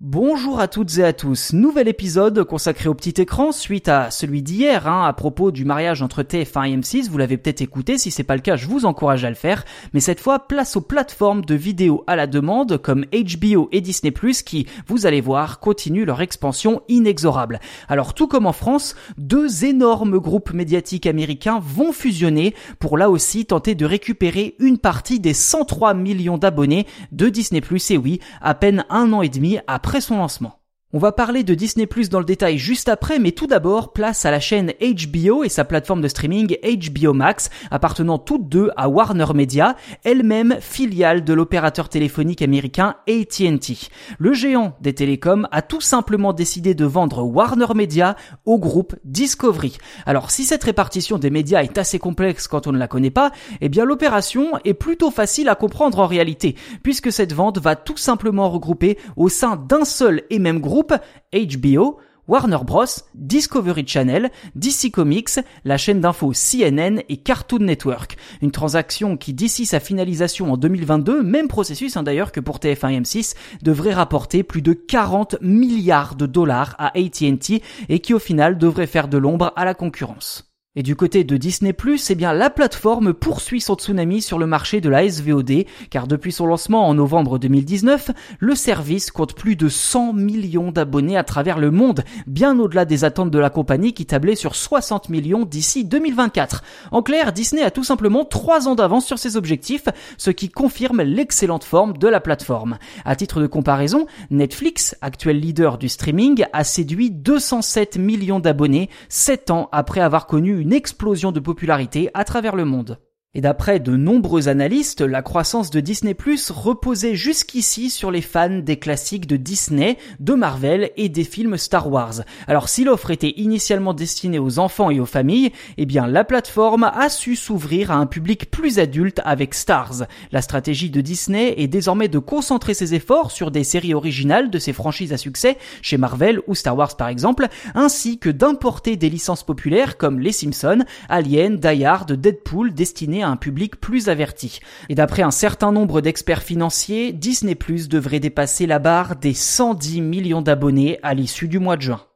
Bonjour à toutes et à tous, nouvel épisode consacré au petit écran suite à celui d'hier hein, à propos du mariage entre TF1 et M6, vous l'avez peut-être écouté, si c'est pas le cas je vous encourage à le faire, mais cette fois place aux plateformes de vidéos à la demande comme HBO et Disney+, qui, vous allez voir, continuent leur expansion inexorable. Alors tout comme en France, deux énormes groupes médiatiques américains vont fusionner pour là aussi tenter de récupérer une partie des 103 millions d'abonnés de Disney+, et oui, à peine un an et demi après après son lancement. On va parler de Disney Plus dans le détail juste après, mais tout d'abord, place à la chaîne HBO et sa plateforme de streaming HBO Max, appartenant toutes deux à Warner Media, elle-même filiale de l'opérateur téléphonique américain AT&T. Le géant des télécoms a tout simplement décidé de vendre Warner Media au groupe Discovery. Alors si cette répartition des médias est assez complexe quand on ne la connaît pas, eh bien l'opération est plutôt facile à comprendre en réalité, puisque cette vente va tout simplement regrouper au sein d'un seul et même groupe HBO, Warner Bros, Discovery Channel, DC Comics, la chaîne d'info CNN et Cartoon Network. Une transaction qui, d'ici sa finalisation en 2022, même processus hein, d'ailleurs que pour TF1 et M6, devrait rapporter plus de 40 milliards de dollars à AT&T et qui au final devrait faire de l'ombre à la concurrence. Et du côté de Disney+, eh bien la plateforme poursuit son tsunami sur le marché de la SVOD, car depuis son lancement en novembre 2019, le service compte plus de 100 millions d'abonnés à travers le monde, bien au-delà des attentes de la compagnie qui tablait sur 60 millions d'ici 2024. En clair, Disney a tout simplement 3 ans d'avance sur ses objectifs, ce qui confirme l'excellente forme de la plateforme. À titre de comparaison, Netflix, actuel leader du streaming, a séduit 207 millions d'abonnés 7 ans après avoir connu une une explosion de popularité à travers le monde. Et d'après de nombreux analystes, la croissance de Disney Plus reposait jusqu'ici sur les fans des classiques de Disney, de Marvel et des films Star Wars. Alors si l'offre était initialement destinée aux enfants et aux familles, eh bien la plateforme a su s'ouvrir à un public plus adulte avec Stars. La stratégie de Disney est désormais de concentrer ses efforts sur des séries originales de ses franchises à succès, chez Marvel ou Star Wars par exemple, ainsi que d'importer des licences populaires comme Les Simpsons, Alien, Die Hard, Deadpool un public plus averti. Et d'après un certain nombre d'experts financiers, Disney devrait dépasser la barre des 110 millions d'abonnés à l'issue du mois de juin.